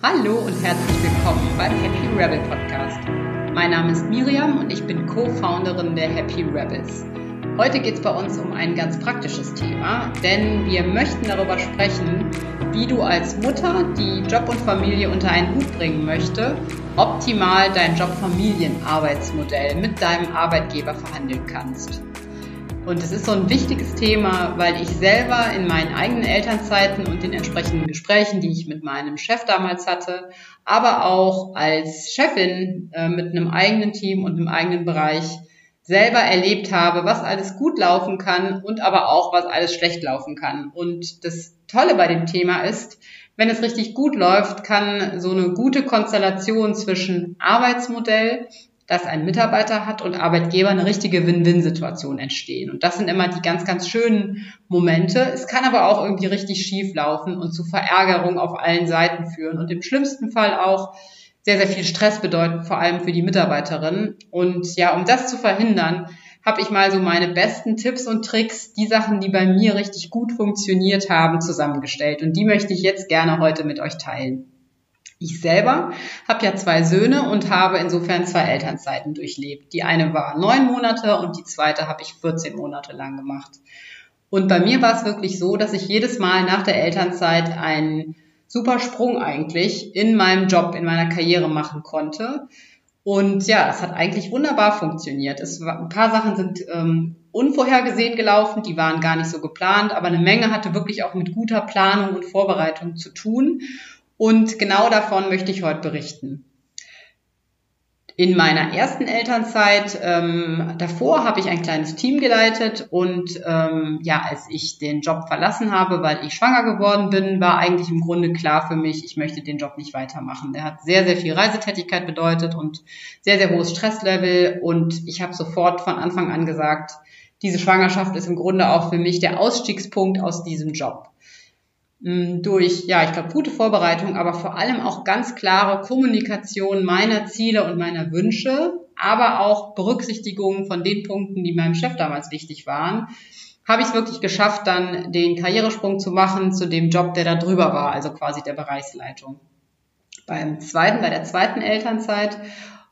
Hallo und herzlich willkommen beim Happy Rebel Podcast. Mein Name ist Miriam und ich bin Co-Founderin der Happy Rebels. Heute geht es bei uns um ein ganz praktisches Thema, denn wir möchten darüber sprechen, wie du als Mutter, die Job und Familie unter einen Hut bringen möchte, optimal dein Job-Familien-Arbeitsmodell mit deinem Arbeitgeber verhandeln kannst. Und es ist so ein wichtiges Thema, weil ich selber in meinen eigenen Elternzeiten und den entsprechenden Gesprächen, die ich mit meinem Chef damals hatte, aber auch als Chefin äh, mit einem eigenen Team und einem eigenen Bereich selber erlebt habe, was alles gut laufen kann und aber auch, was alles schlecht laufen kann. Und das Tolle bei dem Thema ist, wenn es richtig gut läuft, kann so eine gute Konstellation zwischen Arbeitsmodell dass ein Mitarbeiter hat und Arbeitgeber eine richtige Win-Win-Situation entstehen. Und das sind immer die ganz, ganz schönen Momente. Es kann aber auch irgendwie richtig schief laufen und zu Verärgerung auf allen Seiten führen und im schlimmsten Fall auch sehr, sehr viel Stress bedeuten, vor allem für die Mitarbeiterin. Und ja, um das zu verhindern, habe ich mal so meine besten Tipps und Tricks, die Sachen, die bei mir richtig gut funktioniert haben, zusammengestellt. Und die möchte ich jetzt gerne heute mit euch teilen. Ich selber habe ja zwei Söhne und habe insofern zwei Elternzeiten durchlebt. Die eine war neun Monate und die zweite habe ich 14 Monate lang gemacht. Und bei mir war es wirklich so, dass ich jedes Mal nach der Elternzeit einen super Sprung eigentlich in meinem Job, in meiner Karriere machen konnte. Und ja, es hat eigentlich wunderbar funktioniert. Es war, ein paar Sachen sind ähm, unvorhergesehen gelaufen, die waren gar nicht so geplant, aber eine Menge hatte wirklich auch mit guter Planung und Vorbereitung zu tun. Und genau davon möchte ich heute berichten. In meiner ersten Elternzeit ähm, davor habe ich ein kleines Team geleitet und ähm, ja, als ich den Job verlassen habe, weil ich schwanger geworden bin, war eigentlich im Grunde klar für mich, ich möchte den Job nicht weitermachen. Der hat sehr, sehr viel Reisetätigkeit bedeutet und sehr, sehr hohes Stresslevel und ich habe sofort von Anfang an gesagt, diese Schwangerschaft ist im Grunde auch für mich der Ausstiegspunkt aus diesem Job durch, ja, ich glaube, gute Vorbereitung, aber vor allem auch ganz klare Kommunikation meiner Ziele und meiner Wünsche, aber auch Berücksichtigung von den Punkten, die meinem Chef damals wichtig waren, habe ich es wirklich geschafft, dann den Karrieresprung zu machen zu dem Job, der da drüber war, also quasi der Bereichsleitung. Beim zweiten, bei der zweiten Elternzeit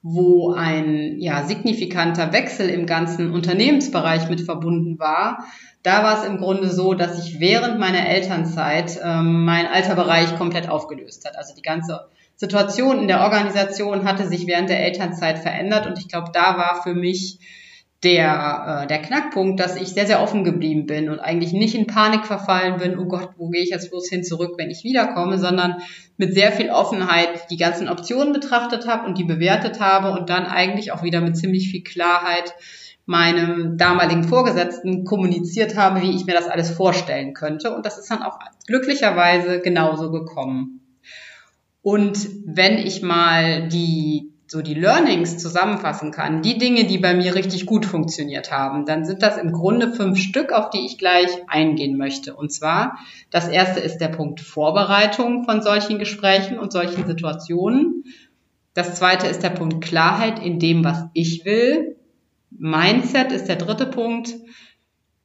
wo ein ja, signifikanter Wechsel im ganzen Unternehmensbereich mit verbunden war, da war es im Grunde so, dass sich während meiner Elternzeit ähm, mein alter Bereich komplett aufgelöst hat. Also die ganze Situation in der Organisation hatte sich während der Elternzeit verändert und ich glaube, da war für mich der, äh, der Knackpunkt, dass ich sehr, sehr offen geblieben bin und eigentlich nicht in Panik verfallen bin, oh Gott, wo gehe ich jetzt bloß hin zurück, wenn ich wiederkomme, sondern mit sehr viel Offenheit die ganzen Optionen betrachtet habe und die bewertet habe und dann eigentlich auch wieder mit ziemlich viel Klarheit meinem damaligen Vorgesetzten kommuniziert habe, wie ich mir das alles vorstellen könnte. Und das ist dann auch glücklicherweise genauso gekommen. Und wenn ich mal die so die Learnings zusammenfassen kann, die Dinge, die bei mir richtig gut funktioniert haben, dann sind das im Grunde fünf Stück, auf die ich gleich eingehen möchte. Und zwar, das erste ist der Punkt Vorbereitung von solchen Gesprächen und solchen Situationen. Das zweite ist der Punkt Klarheit in dem, was ich will. Mindset ist der dritte Punkt.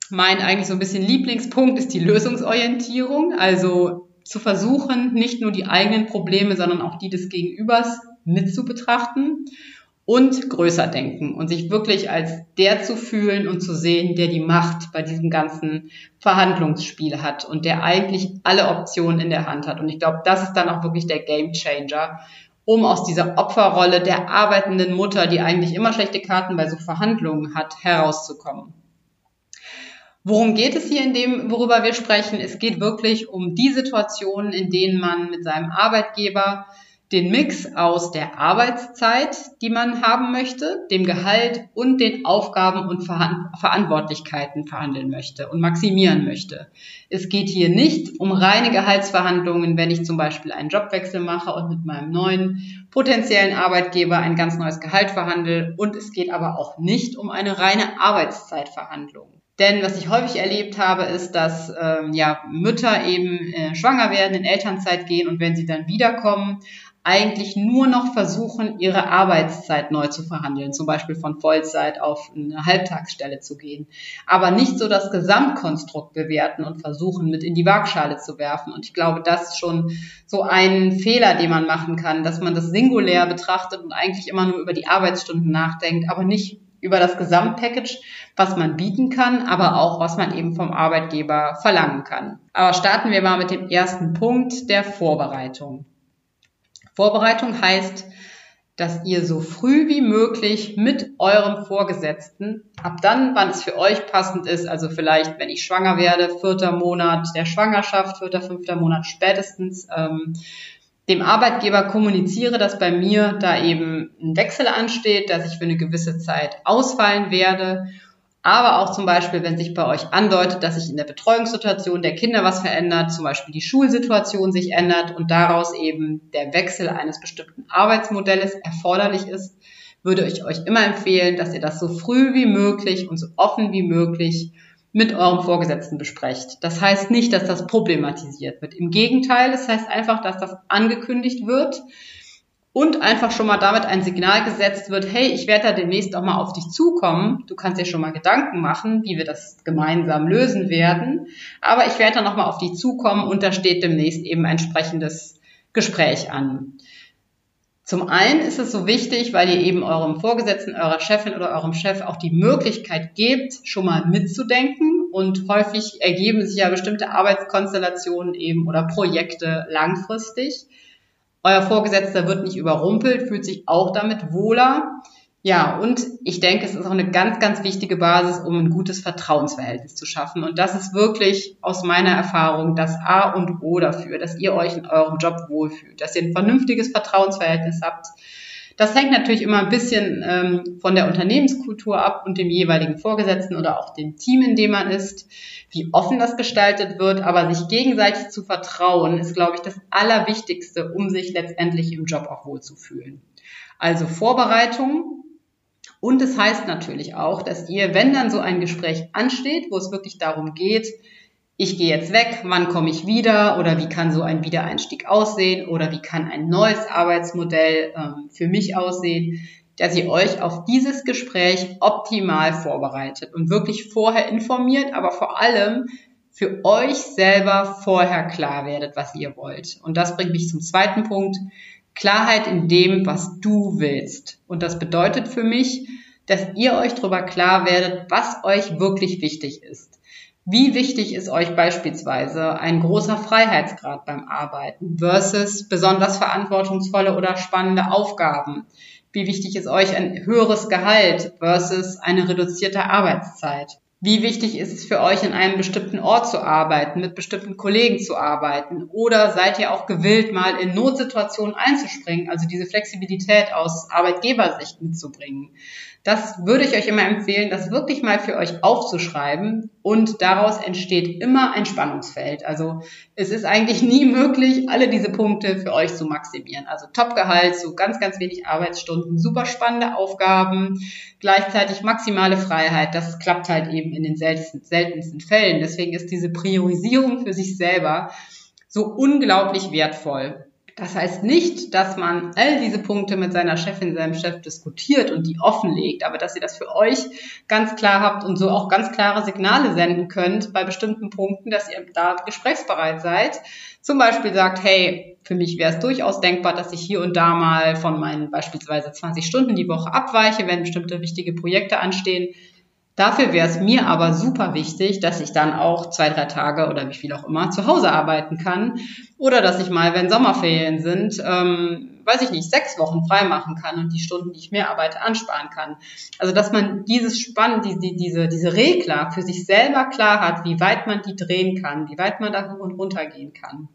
Mein eigentlich so ein bisschen Lieblingspunkt ist die Lösungsorientierung, also zu versuchen, nicht nur die eigenen Probleme, sondern auch die des Gegenübers mit zu betrachten und größer denken und sich wirklich als der zu fühlen und zu sehen, der die Macht bei diesem ganzen Verhandlungsspiel hat und der eigentlich alle Optionen in der Hand hat. Und ich glaube, das ist dann auch wirklich der Game Changer, um aus dieser Opferrolle der arbeitenden Mutter, die eigentlich immer schlechte Karten bei so Verhandlungen hat, herauszukommen. Worum geht es hier in dem, worüber wir sprechen? Es geht wirklich um die Situationen, in denen man mit seinem Arbeitgeber den Mix aus der Arbeitszeit, die man haben möchte, dem Gehalt und den Aufgaben und Verantwortlichkeiten verhandeln möchte und maximieren möchte. Es geht hier nicht um reine Gehaltsverhandlungen, wenn ich zum Beispiel einen Jobwechsel mache und mit meinem neuen potenziellen Arbeitgeber ein ganz neues Gehalt verhandle. Und es geht aber auch nicht um eine reine Arbeitszeitverhandlung. Denn was ich häufig erlebt habe, ist, dass ähm, ja, Mütter eben äh, schwanger werden, in Elternzeit gehen und wenn sie dann wiederkommen, eigentlich nur noch versuchen, ihre Arbeitszeit neu zu verhandeln, zum Beispiel von Vollzeit auf eine Halbtagsstelle zu gehen, aber nicht so das Gesamtkonstrukt bewerten und versuchen, mit in die Waagschale zu werfen. Und ich glaube, das ist schon so ein Fehler, den man machen kann, dass man das singulär betrachtet und eigentlich immer nur über die Arbeitsstunden nachdenkt, aber nicht über das Gesamtpackage, was man bieten kann, aber auch was man eben vom Arbeitgeber verlangen kann. Aber starten wir mal mit dem ersten Punkt der Vorbereitung. Vorbereitung heißt, dass ihr so früh wie möglich mit eurem Vorgesetzten, ab dann, wann es für euch passend ist, also vielleicht, wenn ich schwanger werde, vierter Monat der Schwangerschaft, vierter, fünfter Monat spätestens, ähm, dem Arbeitgeber kommuniziere, dass bei mir da eben ein Wechsel ansteht, dass ich für eine gewisse Zeit ausfallen werde. Aber auch zum Beispiel, wenn sich bei euch andeutet, dass sich in der Betreuungssituation der Kinder was verändert, zum Beispiel die Schulsituation sich ändert und daraus eben der Wechsel eines bestimmten Arbeitsmodells erforderlich ist, würde ich euch immer empfehlen, dass ihr das so früh wie möglich und so offen wie möglich mit eurem Vorgesetzten besprecht. Das heißt nicht, dass das problematisiert wird. Im Gegenteil, das heißt einfach, dass das angekündigt wird und einfach schon mal damit ein Signal gesetzt wird, hey, ich werde da demnächst auch mal auf dich zukommen. Du kannst dir schon mal Gedanken machen, wie wir das gemeinsam lösen werden. Aber ich werde da noch mal auf dich zukommen und da steht demnächst eben ein entsprechendes Gespräch an. Zum einen ist es so wichtig, weil ihr eben eurem Vorgesetzten, eurer Chefin oder eurem Chef auch die Möglichkeit gebt, schon mal mitzudenken. Und häufig ergeben sich ja bestimmte Arbeitskonstellationen eben oder Projekte langfristig. Euer Vorgesetzter wird nicht überrumpelt, fühlt sich auch damit wohler. Ja, und ich denke, es ist auch eine ganz, ganz wichtige Basis, um ein gutes Vertrauensverhältnis zu schaffen. Und das ist wirklich aus meiner Erfahrung das A und O dafür, dass ihr euch in eurem Job wohlfühlt, dass ihr ein vernünftiges Vertrauensverhältnis habt. Das hängt natürlich immer ein bisschen ähm, von der Unternehmenskultur ab und dem jeweiligen Vorgesetzten oder auch dem Team, in dem man ist, wie offen das gestaltet wird. Aber sich gegenseitig zu vertrauen, ist, glaube ich, das Allerwichtigste, um sich letztendlich im Job auch wohlzufühlen. Also Vorbereitung, und es das heißt natürlich auch, dass ihr, wenn dann so ein Gespräch ansteht, wo es wirklich darum geht, ich gehe jetzt weg, wann komme ich wieder oder wie kann so ein Wiedereinstieg aussehen oder wie kann ein neues Arbeitsmodell ähm, für mich aussehen, dass ihr euch auf dieses Gespräch optimal vorbereitet und wirklich vorher informiert, aber vor allem für euch selber vorher klar werdet, was ihr wollt. Und das bringt mich zum zweiten Punkt. Klarheit in dem, was du willst. Und das bedeutet für mich, dass ihr euch darüber klar werdet, was euch wirklich wichtig ist. Wie wichtig ist euch beispielsweise ein großer Freiheitsgrad beim Arbeiten versus besonders verantwortungsvolle oder spannende Aufgaben? Wie wichtig ist euch ein höheres Gehalt versus eine reduzierte Arbeitszeit? Wie wichtig ist es für euch, in einem bestimmten Ort zu arbeiten, mit bestimmten Kollegen zu arbeiten? Oder seid ihr auch gewillt, mal in Notsituationen einzuspringen, also diese Flexibilität aus Arbeitgebersicht mitzubringen? Das würde ich euch immer empfehlen, das wirklich mal für euch aufzuschreiben und daraus entsteht immer ein Spannungsfeld. Also es ist eigentlich nie möglich, alle diese Punkte für euch zu maximieren. Also Topgehalt, so ganz, ganz wenig Arbeitsstunden, super spannende Aufgaben, gleichzeitig maximale Freiheit. Das klappt halt eben in den seltensten, seltensten Fällen. Deswegen ist diese Priorisierung für sich selber so unglaublich wertvoll. Das heißt nicht, dass man all diese Punkte mit seiner Chefin, seinem Chef diskutiert und die offenlegt, aber dass ihr das für euch ganz klar habt und so auch ganz klare Signale senden könnt bei bestimmten Punkten, dass ihr da gesprächsbereit seid. Zum Beispiel sagt, hey, für mich wäre es durchaus denkbar, dass ich hier und da mal von meinen beispielsweise 20 Stunden die Woche abweiche, wenn bestimmte wichtige Projekte anstehen. Dafür wäre es mir aber super wichtig, dass ich dann auch zwei, drei Tage oder wie viel auch immer zu Hause arbeiten kann oder dass ich mal, wenn Sommerferien sind, ähm, weiß ich nicht, sechs Wochen frei machen kann und die Stunden, die ich mehr arbeite, ansparen kann. Also dass man dieses Spann, die, die, diese, diese Regler für sich selber klar hat, wie weit man die drehen kann, wie weit man da hoch und runter gehen kann.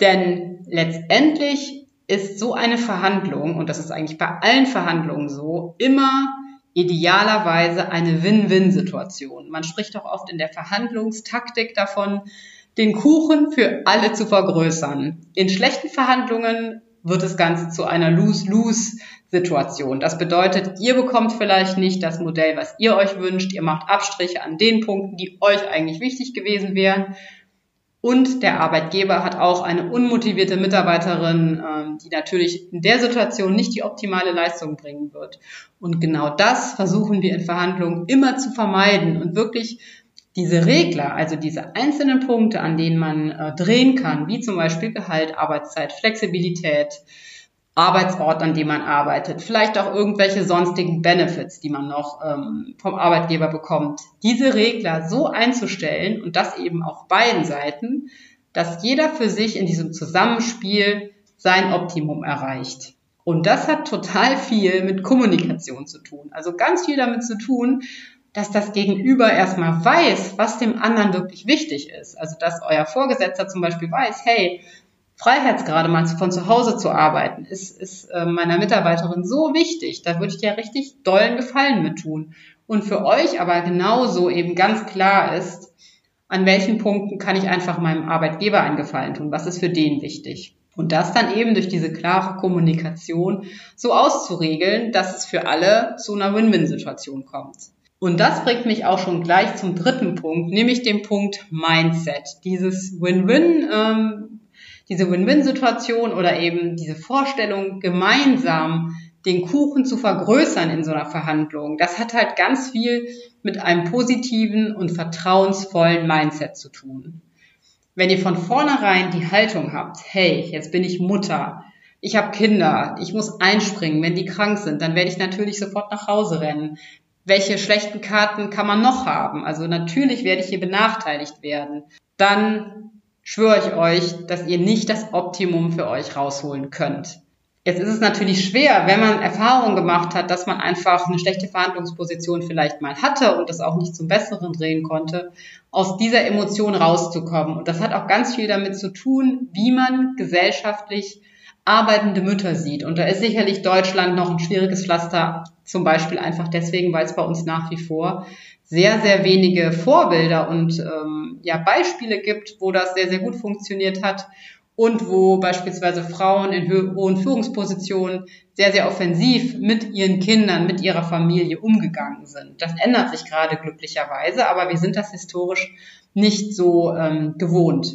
Denn letztendlich ist so eine Verhandlung, und das ist eigentlich bei allen Verhandlungen so, immer idealerweise eine Win-Win-Situation. Man spricht auch oft in der Verhandlungstaktik davon, den Kuchen für alle zu vergrößern. In schlechten Verhandlungen wird das Ganze zu einer Lose-Lose-Situation. Das bedeutet, ihr bekommt vielleicht nicht das Modell, was ihr euch wünscht. Ihr macht Abstriche an den Punkten, die euch eigentlich wichtig gewesen wären. Und der Arbeitgeber hat auch eine unmotivierte Mitarbeiterin, ähm, die natürlich in der Situation nicht die optimale Leistung bringen wird. Und genau das versuchen wir in Verhandlungen immer zu vermeiden und wirklich diese Regler, also diese einzelnen Punkte, an denen man äh, drehen kann, wie zum Beispiel Gehalt, Arbeitszeit, Flexibilität, Arbeitsort, an dem man arbeitet, vielleicht auch irgendwelche sonstigen Benefits, die man noch ähm, vom Arbeitgeber bekommt. Diese Regler so einzustellen und das eben auf beiden Seiten, dass jeder für sich in diesem Zusammenspiel sein Optimum erreicht. Und das hat total viel mit Kommunikation zu tun. Also ganz viel damit zu tun, dass das Gegenüber erstmal weiß, was dem anderen wirklich wichtig ist. Also dass euer Vorgesetzter zum Beispiel weiß, hey, Freiheitsgrade mal von zu Hause zu arbeiten, ist, ist äh, meiner Mitarbeiterin so wichtig. Da würde ich dir richtig dollen Gefallen mit tun. Und für euch aber genauso eben ganz klar ist, an welchen Punkten kann ich einfach meinem Arbeitgeber einen Gefallen tun? Was ist für den wichtig? Und das dann eben durch diese klare Kommunikation so auszuregeln, dass es für alle zu einer Win-Win-Situation kommt. Und das bringt mich auch schon gleich zum dritten Punkt, nämlich dem Punkt Mindset. Dieses Win-Win ähm, diese Win-Win-Situation oder eben diese Vorstellung, gemeinsam den Kuchen zu vergrößern in so einer Verhandlung, das hat halt ganz viel mit einem positiven und vertrauensvollen Mindset zu tun. Wenn ihr von vornherein die Haltung habt, hey, jetzt bin ich Mutter, ich habe Kinder, ich muss einspringen, wenn die krank sind, dann werde ich natürlich sofort nach Hause rennen. Welche schlechten Karten kann man noch haben? Also natürlich werde ich hier benachteiligt werden. Dann schwöre ich euch, dass ihr nicht das Optimum für euch rausholen könnt. Jetzt ist es natürlich schwer, wenn man Erfahrungen gemacht hat, dass man einfach eine schlechte Verhandlungsposition vielleicht mal hatte und das auch nicht zum Besseren drehen konnte, aus dieser Emotion rauszukommen. Und das hat auch ganz viel damit zu tun, wie man gesellschaftlich arbeitende Mütter sieht. Und da ist sicherlich Deutschland noch ein schwieriges Pflaster, zum Beispiel einfach deswegen, weil es bei uns nach wie vor sehr, sehr wenige Vorbilder und ähm, ja, Beispiele gibt, wo das sehr, sehr gut funktioniert hat und wo beispielsweise Frauen in hohen Führungspositionen sehr, sehr offensiv mit ihren Kindern, mit ihrer Familie umgegangen sind. Das ändert sich gerade glücklicherweise, aber wir sind das historisch nicht so ähm, gewohnt.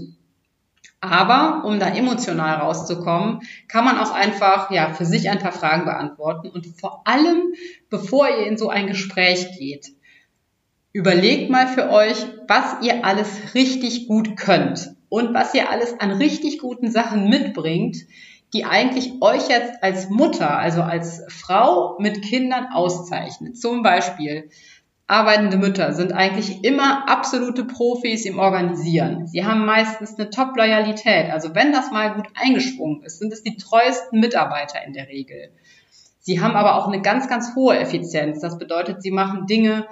Aber um da emotional rauszukommen, kann man auch einfach ja für sich ein paar Fragen beantworten und vor allem, bevor ihr in so ein Gespräch geht, Überlegt mal für euch, was ihr alles richtig gut könnt und was ihr alles an richtig guten Sachen mitbringt, die eigentlich euch jetzt als Mutter, also als Frau mit Kindern auszeichnet. Zum Beispiel, arbeitende Mütter sind eigentlich immer absolute Profis im Organisieren. Sie haben meistens eine Top-Loyalität. Also wenn das mal gut eingesprungen ist, sind es die treuesten Mitarbeiter in der Regel. Sie haben aber auch eine ganz, ganz hohe Effizienz. Das bedeutet, sie machen Dinge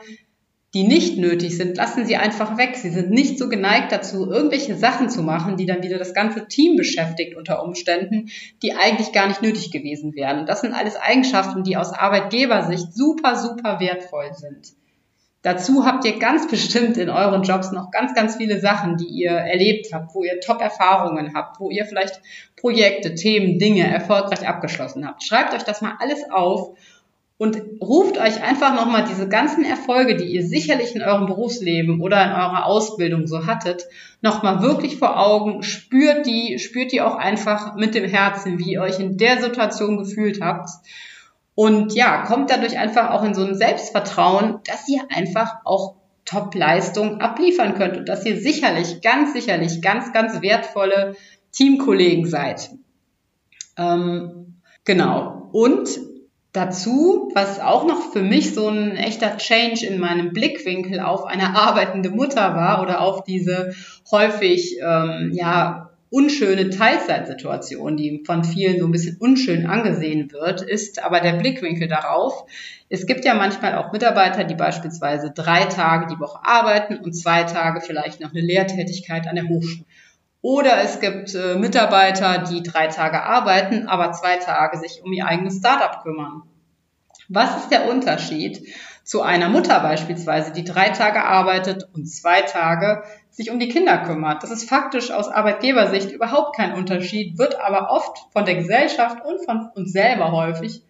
die nicht nötig sind, lassen Sie einfach weg. Sie sind nicht so geneigt dazu, irgendwelche Sachen zu machen, die dann wieder das ganze Team beschäftigt unter Umständen, die eigentlich gar nicht nötig gewesen wären. Das sind alles Eigenschaften, die aus Arbeitgebersicht super, super wertvoll sind. Dazu habt ihr ganz bestimmt in euren Jobs noch ganz, ganz viele Sachen, die ihr erlebt habt, wo ihr Top-Erfahrungen habt, wo ihr vielleicht Projekte, Themen, Dinge erfolgreich abgeschlossen habt. Schreibt euch das mal alles auf und ruft euch einfach nochmal diese ganzen Erfolge, die ihr sicherlich in eurem Berufsleben oder in eurer Ausbildung so hattet, nochmal wirklich vor Augen, spürt die, spürt die auch einfach mit dem Herzen, wie ihr euch in der Situation gefühlt habt. Und ja, kommt dadurch einfach auch in so ein Selbstvertrauen, dass ihr einfach auch Top-Leistung abliefern könnt und dass ihr sicherlich, ganz sicherlich, ganz, ganz wertvolle Teamkollegen seid. Ähm, genau. Und Dazu, was auch noch für mich so ein echter Change in meinem Blickwinkel auf eine arbeitende Mutter war oder auf diese häufig ähm, ja unschöne Teilzeitsituation, die von vielen so ein bisschen unschön angesehen wird, ist aber der Blickwinkel darauf. Es gibt ja manchmal auch Mitarbeiter, die beispielsweise drei Tage die Woche arbeiten und zwei Tage vielleicht noch eine Lehrtätigkeit an der Hochschule. Oder es gibt äh, Mitarbeiter, die drei Tage arbeiten, aber zwei Tage sich um ihr eigenes Startup kümmern. Was ist der Unterschied zu einer Mutter beispielsweise, die drei Tage arbeitet und zwei Tage sich um die Kinder kümmert? Das ist faktisch aus Arbeitgebersicht überhaupt kein Unterschied, wird aber oft von der Gesellschaft und von uns selber häufig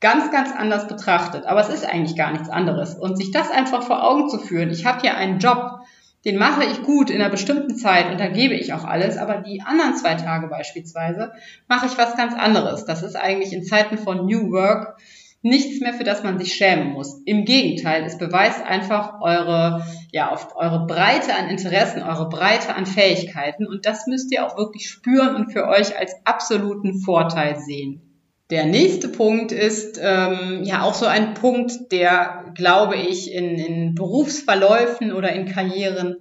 ganz, ganz anders betrachtet. Aber es ist eigentlich gar nichts anderes. Und sich das einfach vor Augen zu führen, ich habe hier einen Job, den mache ich gut in einer bestimmten Zeit und da gebe ich auch alles, aber die anderen zwei Tage beispielsweise mache ich was ganz anderes. Das ist eigentlich in Zeiten von New Work nichts mehr, für das man sich schämen muss. Im Gegenteil, es beweist einfach eure, ja, auf eure Breite an Interessen, eure Breite an Fähigkeiten und das müsst ihr auch wirklich spüren und für euch als absoluten Vorteil sehen. Der nächste Punkt ist ähm, ja auch so ein Punkt, der, glaube ich, in, in Berufsverläufen oder in Karrieren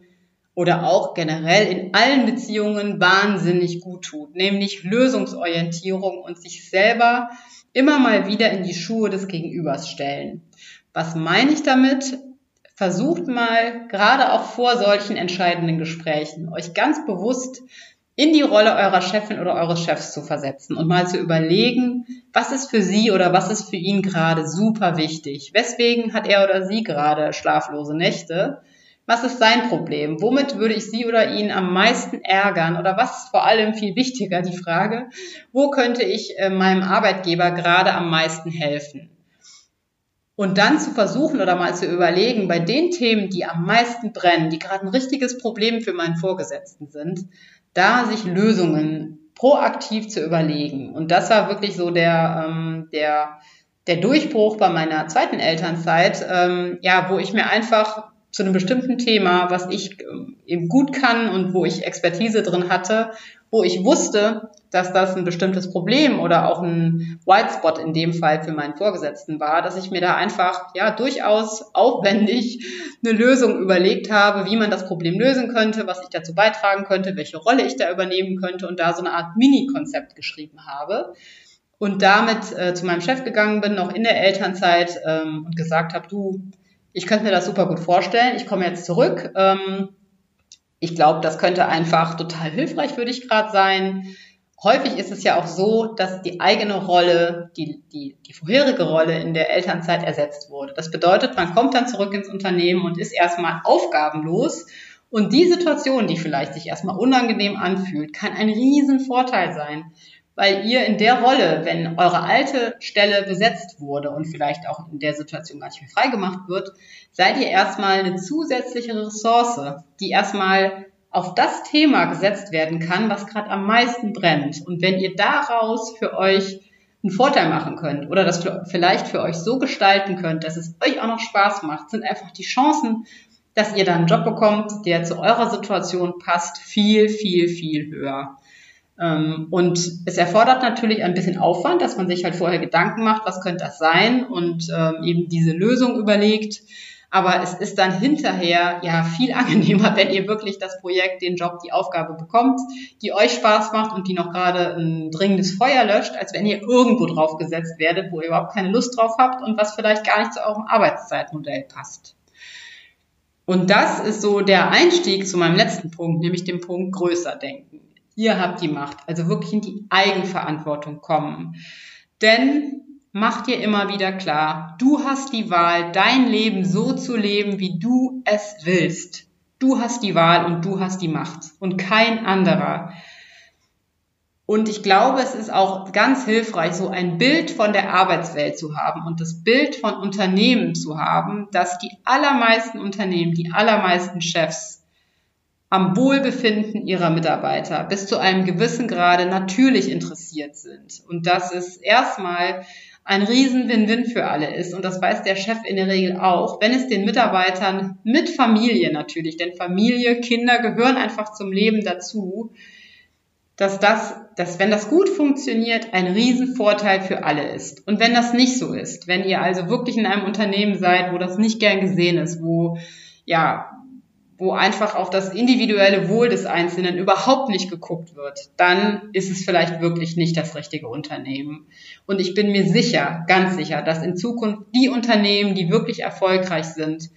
oder auch generell in allen Beziehungen wahnsinnig gut tut, nämlich Lösungsorientierung und sich selber immer mal wieder in die Schuhe des Gegenübers stellen. Was meine ich damit? Versucht mal, gerade auch vor solchen entscheidenden Gesprächen, euch ganz bewusst in die Rolle eurer Chefin oder eures Chefs zu versetzen und mal zu überlegen, was ist für sie oder was ist für ihn gerade super wichtig? Weswegen hat er oder sie gerade schlaflose Nächte? Was ist sein Problem? Womit würde ich sie oder ihn am meisten ärgern? Oder was ist vor allem viel wichtiger, die Frage, wo könnte ich äh, meinem Arbeitgeber gerade am meisten helfen? Und dann zu versuchen oder mal zu überlegen, bei den Themen, die am meisten brennen, die gerade ein richtiges Problem für meinen Vorgesetzten sind, da sich Lösungen proaktiv zu überlegen. Und das war wirklich so der, ähm, der, der Durchbruch bei meiner zweiten Elternzeit, ähm, ja, wo ich mir einfach zu einem bestimmten Thema, was ich ähm, eben gut kann und wo ich Expertise drin hatte, wo ich wusste, dass das ein bestimmtes Problem oder auch ein White Spot in dem Fall für meinen Vorgesetzten war, dass ich mir da einfach ja durchaus aufwendig eine Lösung überlegt habe, wie man das Problem lösen könnte, was ich dazu beitragen könnte, welche Rolle ich da übernehmen könnte und da so eine Art Mini-Konzept geschrieben habe und damit äh, zu meinem Chef gegangen bin, noch in der Elternzeit ähm, und gesagt habe, du, ich könnte mir das super gut vorstellen, ich komme jetzt zurück. Ähm, ich glaube, das könnte einfach total hilfreich für dich gerade sein. Häufig ist es ja auch so, dass die eigene Rolle, die, die, die vorherige Rolle in der Elternzeit ersetzt wurde. Das bedeutet, man kommt dann zurück ins Unternehmen und ist erstmal aufgabenlos. Und die Situation, die vielleicht sich erstmal unangenehm anfühlt, kann ein Riesenvorteil sein weil ihr in der Rolle, wenn eure alte Stelle besetzt wurde und vielleicht auch in der Situation gar nicht mehr freigemacht wird, seid ihr erstmal eine zusätzliche Ressource, die erstmal auf das Thema gesetzt werden kann, was gerade am meisten brennt. Und wenn ihr daraus für euch einen Vorteil machen könnt oder das vielleicht für euch so gestalten könnt, dass es euch auch noch Spaß macht, sind einfach die Chancen, dass ihr dann einen Job bekommt, der zu eurer Situation passt, viel, viel, viel höher. Ähm, und es erfordert natürlich ein bisschen Aufwand, dass man sich halt vorher Gedanken macht, was könnte das sein und ähm, eben diese Lösung überlegt. Aber es ist dann hinterher ja viel angenehmer, wenn ihr wirklich das Projekt, den Job, die Aufgabe bekommt, die euch Spaß macht und die noch gerade ein dringendes Feuer löscht, als wenn ihr irgendwo drauf gesetzt werdet, wo ihr überhaupt keine Lust drauf habt und was vielleicht gar nicht zu eurem Arbeitszeitmodell passt. Und das ist so der Einstieg zu meinem letzten Punkt, nämlich dem Punkt größer denken. Ihr habt die Macht. Also wirklich in die Eigenverantwortung kommen. Denn mach dir immer wieder klar, du hast die Wahl, dein Leben so zu leben, wie du es willst. Du hast die Wahl und du hast die Macht und kein anderer. Und ich glaube, es ist auch ganz hilfreich, so ein Bild von der Arbeitswelt zu haben und das Bild von Unternehmen zu haben, dass die allermeisten Unternehmen, die allermeisten Chefs am Wohlbefinden ihrer Mitarbeiter bis zu einem gewissen Grade natürlich interessiert sind. Und dass es erstmal ein riesen Win-Win für alle ist. Und das weiß der Chef in der Regel auch, wenn es den Mitarbeitern mit Familie natürlich, denn Familie, Kinder gehören einfach zum Leben dazu, dass das, dass wenn das gut funktioniert, ein Riesenvorteil für alle ist. Und wenn das nicht so ist, wenn ihr also wirklich in einem Unternehmen seid, wo das nicht gern gesehen ist, wo ja wo einfach auf das individuelle Wohl des Einzelnen überhaupt nicht geguckt wird, dann ist es vielleicht wirklich nicht das richtige Unternehmen. Und ich bin mir sicher, ganz sicher, dass in Zukunft die Unternehmen, die wirklich erfolgreich sind,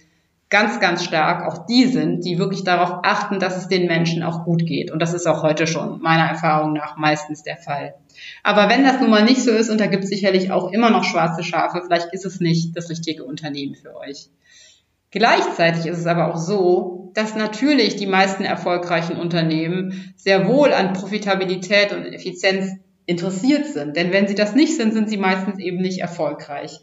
ganz, ganz stark auch die sind, die wirklich darauf achten, dass es den Menschen auch gut geht. Und das ist auch heute schon meiner Erfahrung nach meistens der Fall. Aber wenn das nun mal nicht so ist, und da gibt es sicherlich auch immer noch schwarze Schafe, vielleicht ist es nicht das richtige Unternehmen für euch. Gleichzeitig ist es aber auch so, dass natürlich die meisten erfolgreichen Unternehmen sehr wohl an Profitabilität und Effizienz interessiert sind. Denn wenn sie das nicht sind, sind sie meistens eben nicht erfolgreich.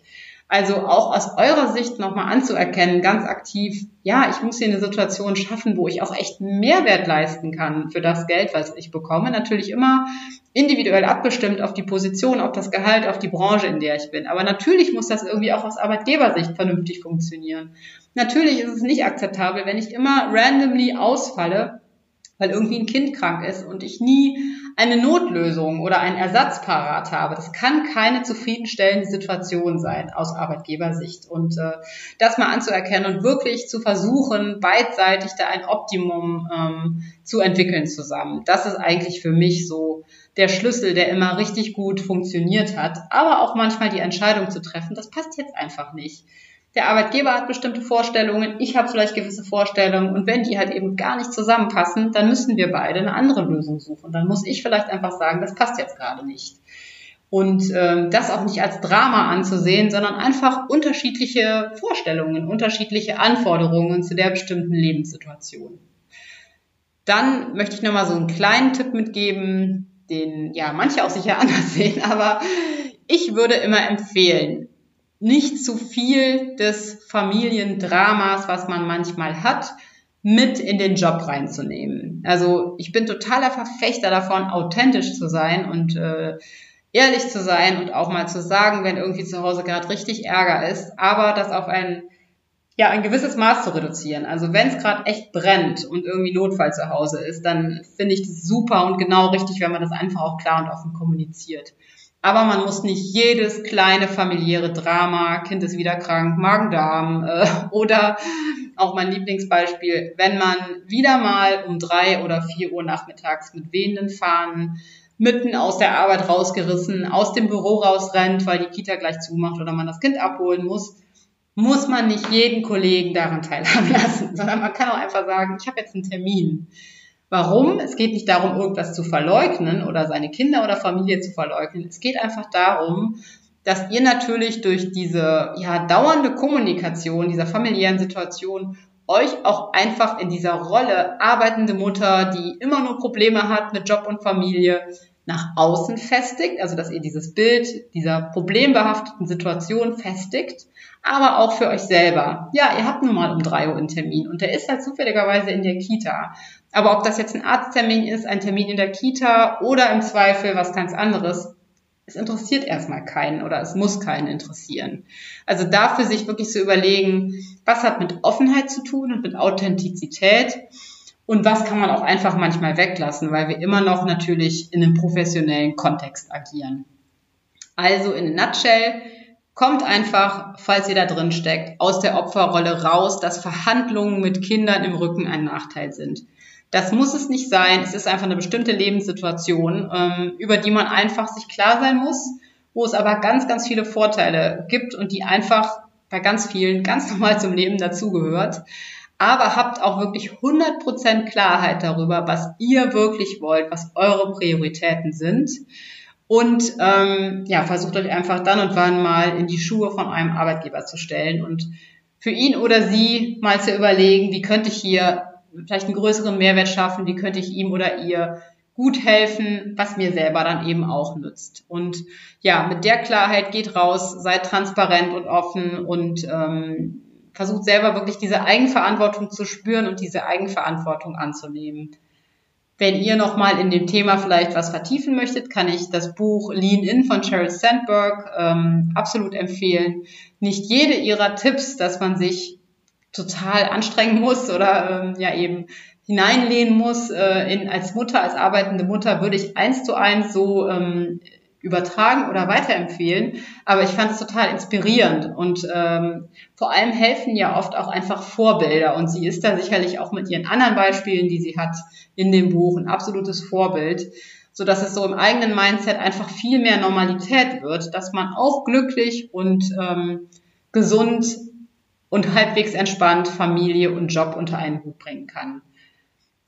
Also auch aus eurer Sicht nochmal anzuerkennen, ganz aktiv, ja, ich muss hier eine Situation schaffen, wo ich auch echt Mehrwert leisten kann für das Geld, was ich bekomme. Natürlich immer individuell abgestimmt auf die Position, auf das Gehalt, auf die Branche, in der ich bin. Aber natürlich muss das irgendwie auch aus Arbeitgebersicht vernünftig funktionieren. Natürlich ist es nicht akzeptabel, wenn ich immer randomly ausfalle, weil irgendwie ein Kind krank ist und ich nie eine Notlösung oder einen Ersatz parat habe. Das kann keine zufriedenstellende Situation sein aus Arbeitgebersicht. Und äh, das mal anzuerkennen und wirklich zu versuchen, beidseitig da ein Optimum ähm, zu entwickeln zusammen. Das ist eigentlich für mich so der Schlüssel, der immer richtig gut funktioniert hat. Aber auch manchmal die Entscheidung zu treffen, das passt jetzt einfach nicht der Arbeitgeber hat bestimmte Vorstellungen, ich habe vielleicht gewisse Vorstellungen und wenn die halt eben gar nicht zusammenpassen, dann müssen wir beide eine andere Lösung suchen. Dann muss ich vielleicht einfach sagen, das passt jetzt gerade nicht. Und ähm, das auch nicht als Drama anzusehen, sondern einfach unterschiedliche Vorstellungen, unterschiedliche Anforderungen zu der bestimmten Lebenssituation. Dann möchte ich nochmal so einen kleinen Tipp mitgeben, den ja manche auch sicher anders sehen, aber ich würde immer empfehlen, nicht zu viel des Familiendramas, was man manchmal hat, mit in den Job reinzunehmen. Also ich bin totaler Verfechter davon, authentisch zu sein und äh, ehrlich zu sein und auch mal zu sagen, wenn irgendwie zu Hause gerade richtig Ärger ist, aber das auf ein ja ein gewisses Maß zu reduzieren. Also wenn es gerade echt brennt und irgendwie Notfall zu Hause ist, dann finde ich das super und genau richtig, wenn man das einfach auch klar und offen kommuniziert. Aber man muss nicht jedes kleine familiäre Drama, Kind ist wieder krank, Magen-Darm äh, oder auch mein Lieblingsbeispiel, wenn man wieder mal um drei oder vier Uhr nachmittags mit wehenden Fahnen mitten aus der Arbeit rausgerissen, aus dem Büro rausrennt, weil die Kita gleich zumacht oder man das Kind abholen muss, muss man nicht jeden Kollegen daran teilhaben lassen, sondern man kann auch einfach sagen, ich habe jetzt einen Termin. Warum? Es geht nicht darum, irgendwas zu verleugnen oder seine Kinder oder Familie zu verleugnen. Es geht einfach darum, dass ihr natürlich durch diese ja, dauernde Kommunikation dieser familiären Situation euch auch einfach in dieser Rolle arbeitende Mutter, die immer nur Probleme hat mit Job und Familie, nach außen festigt, also dass ihr dieses Bild dieser problembehafteten Situation festigt, aber auch für euch selber. Ja, ihr habt nun mal um drei Uhr einen Termin und der ist halt zufälligerweise in der Kita. Aber ob das jetzt ein Arzttermin ist, ein Termin in der Kita oder im Zweifel was ganz anderes, es interessiert erstmal keinen oder es muss keinen interessieren. Also dafür sich wirklich zu überlegen, was hat mit Offenheit zu tun und mit Authentizität und was kann man auch einfach manchmal weglassen, weil wir immer noch natürlich in einem professionellen Kontext agieren. Also in a nutshell, kommt einfach, falls ihr da drin steckt, aus der Opferrolle raus, dass Verhandlungen mit Kindern im Rücken ein Nachteil sind. Das muss es nicht sein. Es ist einfach eine bestimmte Lebenssituation, ähm, über die man einfach sich klar sein muss, wo es aber ganz, ganz viele Vorteile gibt und die einfach bei ganz vielen ganz normal zum Leben dazugehört. Aber habt auch wirklich 100% Klarheit darüber, was ihr wirklich wollt, was eure Prioritäten sind. Und ähm, ja, versucht euch einfach dann und wann mal in die Schuhe von einem Arbeitgeber zu stellen und für ihn oder sie mal zu überlegen, wie könnte ich hier vielleicht einen größeren Mehrwert schaffen, wie könnte ich ihm oder ihr gut helfen, was mir selber dann eben auch nützt. Und ja, mit der Klarheit geht raus, seid transparent und offen und ähm, versucht selber wirklich diese Eigenverantwortung zu spüren und diese Eigenverantwortung anzunehmen. Wenn ihr nochmal in dem Thema vielleicht was vertiefen möchtet, kann ich das Buch Lean In von Sheryl Sandberg ähm, absolut empfehlen. Nicht jede ihrer Tipps, dass man sich total anstrengen muss oder ähm, ja eben hineinlehnen muss. Äh, in, als Mutter, als arbeitende Mutter würde ich eins zu eins so ähm, übertragen oder weiterempfehlen. Aber ich fand es total inspirierend und ähm, vor allem helfen ja oft auch einfach Vorbilder. Und sie ist da sicherlich auch mit ihren anderen Beispielen, die sie hat in dem Buch, ein absolutes Vorbild, so dass es so im eigenen Mindset einfach viel mehr Normalität wird, dass man auch glücklich und ähm, gesund und halbwegs entspannt Familie und Job unter einen Hut bringen kann.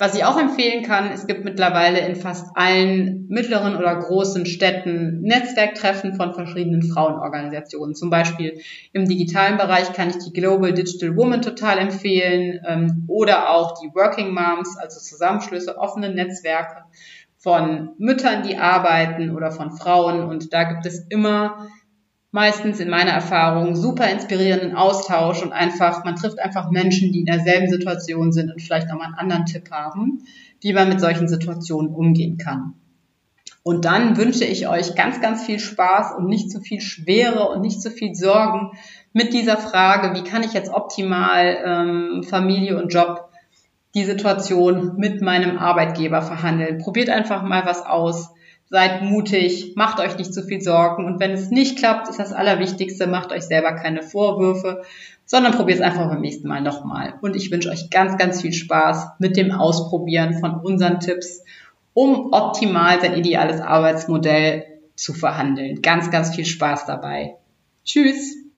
Was ich auch empfehlen kann, es gibt mittlerweile in fast allen mittleren oder großen Städten Netzwerktreffen von verschiedenen Frauenorganisationen. Zum Beispiel im digitalen Bereich kann ich die Global Digital Woman total empfehlen ähm, oder auch die Working Moms, also Zusammenschlüsse, offene Netzwerke von Müttern, die arbeiten oder von Frauen. Und da gibt es immer meistens in meiner Erfahrung super inspirierenden Austausch und einfach, man trifft einfach Menschen, die in derselben Situation sind und vielleicht nochmal einen anderen Tipp haben, wie man mit solchen Situationen umgehen kann. Und dann wünsche ich euch ganz, ganz viel Spaß und nicht zu viel Schwere und nicht zu viel Sorgen mit dieser Frage, wie kann ich jetzt optimal ähm, Familie und Job die Situation mit meinem Arbeitgeber verhandeln. Probiert einfach mal was aus. Seid mutig, macht euch nicht zu viel Sorgen und wenn es nicht klappt, ist das Allerwichtigste, macht euch selber keine Vorwürfe, sondern probiert es einfach beim nächsten Mal nochmal. Und ich wünsche euch ganz, ganz viel Spaß mit dem Ausprobieren von unseren Tipps um optimal sein ideales Arbeitsmodell zu verhandeln. Ganz, ganz viel Spaß dabei. Tschüss!